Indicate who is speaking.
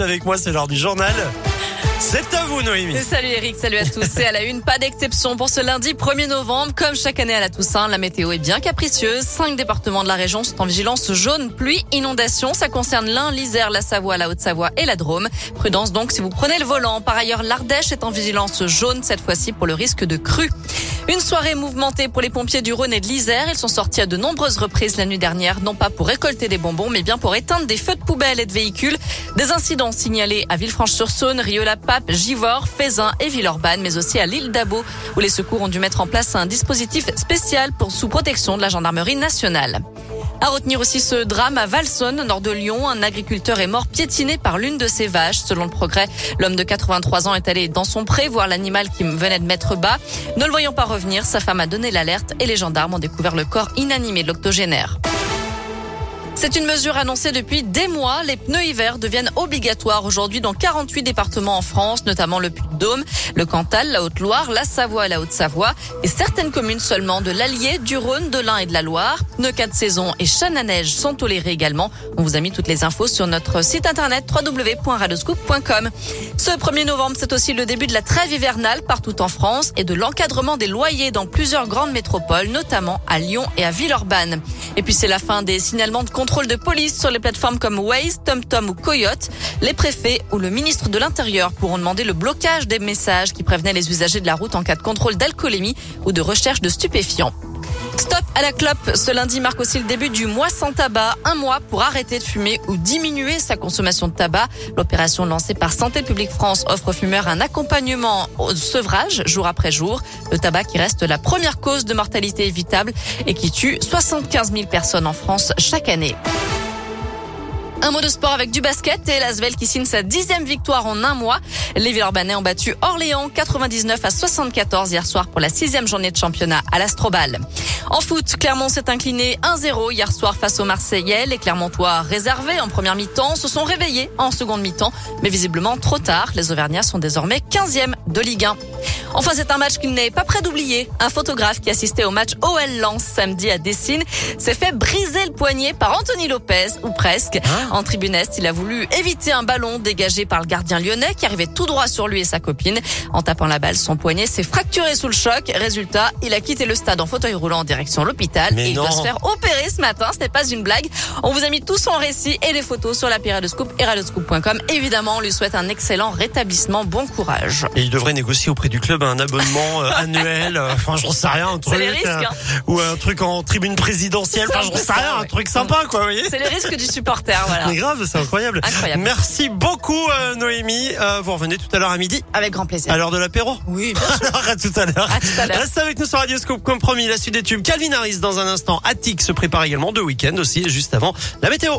Speaker 1: avec moi, c'est l'heure du journal. C'est à vous, Noémie.
Speaker 2: Salut Eric, salut à tous. C'est à la une, pas d'exception pour ce lundi 1er novembre. Comme chaque année à la Toussaint, la météo est bien capricieuse. Cinq départements de la région sont en vigilance jaune, pluie, inondation. Ça concerne l'Ain, l'Isère, la Savoie, la Haute-Savoie et la Drôme. Prudence donc si vous prenez le volant. Par ailleurs, l'Ardèche est en vigilance jaune cette fois-ci pour le risque de crue. Une soirée mouvementée pour les pompiers du Rhône et de l'Isère. Ils sont sortis à de nombreuses reprises la nuit dernière, non pas pour récolter des bonbons, mais bien pour éteindre des feux de poubelle et de véhicules. Des incidents signalés à Villefranche-sur-Saône, Rieux-la-Pape, Givors, Fézin et Villeurbanne, mais aussi à l'île d'Abo, où les secours ont dû mettre en place un dispositif spécial pour sous protection de la gendarmerie nationale. À retenir aussi ce drame à Valsonne, nord de Lyon. Un agriculteur est mort piétiné par l'une de ses vaches. Selon le progrès, l'homme de 83 ans est allé dans son pré voir l'animal qui venait de mettre bas. Ne le voyant pas revenir, sa femme a donné l'alerte et les gendarmes ont découvert le corps inanimé de l'octogénaire. C'est une mesure annoncée depuis des mois. Les pneus hiver deviennent obligatoires aujourd'hui dans 48 départements en France, notamment le Puy-de-Dôme, le Cantal, la Haute-Loire, la Savoie la Haute-Savoie et certaines communes seulement de l'Allier, du Rhône, de l'Ain et de la Loire. Pneus 4 saisons et chaînes à neige sont tolérés également. On vous a mis toutes les infos sur notre site internet www.radoscoop.com. Ce 1er novembre, c'est aussi le début de la trêve hivernale partout en France et de l'encadrement des loyers dans plusieurs grandes métropoles, notamment à Lyon et à Villeurbanne. Et puis c'est la fin des signalements de contrôle de police sur les plateformes comme Waze, TomTom ou Coyote. Les préfets ou le ministre de l'Intérieur pourront demander le blocage des messages qui prévenaient les usagers de la route en cas de contrôle d'alcoolémie ou de recherche de stupéfiants. Stop à la clope. Ce lundi marque aussi le début du mois sans tabac. Un mois pour arrêter de fumer ou diminuer sa consommation de tabac. L'opération lancée par Santé publique France offre aux fumeurs un accompagnement au sevrage jour après jour. Le tabac qui reste la première cause de mortalité évitable et qui tue 75 000 personnes en France chaque année. Un mot de sport avec du basket et l'Asvel qui signe sa dixième victoire en un mois. Les Villeurbanais ont battu Orléans 99 à 74 hier soir pour la sixième journée de championnat à l'Astrobal. En foot, Clermont s'est incliné 1-0 hier soir face aux Marseillais. Les Clermontois réservés en première mi-temps se sont réveillés en seconde mi-temps, mais visiblement trop tard. Les Auvergnats sont désormais 15e de Ligue 1. Enfin, c'est un match qu'il n'est pas prêt d'oublier. Un photographe qui assistait au match OL Lens samedi à Dessine s'est fait briser le poignet par Anthony Lopez, ou presque.
Speaker 1: Hein
Speaker 2: en tribune est, il a voulu éviter un ballon dégagé par le gardien lyonnais qui arrivait tout droit sur lui et sa copine. En tapant la balle, son poignet s'est fracturé sous le choc. Résultat, il a quitté le stade en fauteuil roulant en direction l'hôpital
Speaker 1: Mais
Speaker 2: et il doit se faire opérer ce matin. Ce n'est pas une blague. On vous a mis tout son récit et les photos sur l'appli Radioscoop et. Évidemment, on lui souhaite un excellent rétablissement. Bon courage.
Speaker 1: Et il devrait négocier auprès du club un abonnement euh, annuel. euh, Enfin, j'en sais rien, un truc.
Speaker 2: les risques,
Speaker 1: euh,
Speaker 2: hein.
Speaker 1: Ou un truc en tribune présidentielle.
Speaker 2: C'est
Speaker 1: Enfin, j'en sais rien, un truc sympa, quoi, vous voyez.
Speaker 2: C'est les risques du supporter, voilà.
Speaker 1: Mais grave, c'est incroyable.
Speaker 2: Incroyable.
Speaker 1: Merci beaucoup, euh, Noémie. Euh, vous revenez tout à l'heure à midi,
Speaker 2: Avec grand plaisir.
Speaker 1: à l'heure de l'apéro.
Speaker 2: Oui, bien sûr.
Speaker 1: Alors, à tout à l'heure.
Speaker 2: À tout à l'heure.
Speaker 1: Reste avec nous sur Radioscope, comme promis, la suite des tubes. Calvin Harris dans un instant. Attic se prépare également de week-end aussi, juste avant la météo.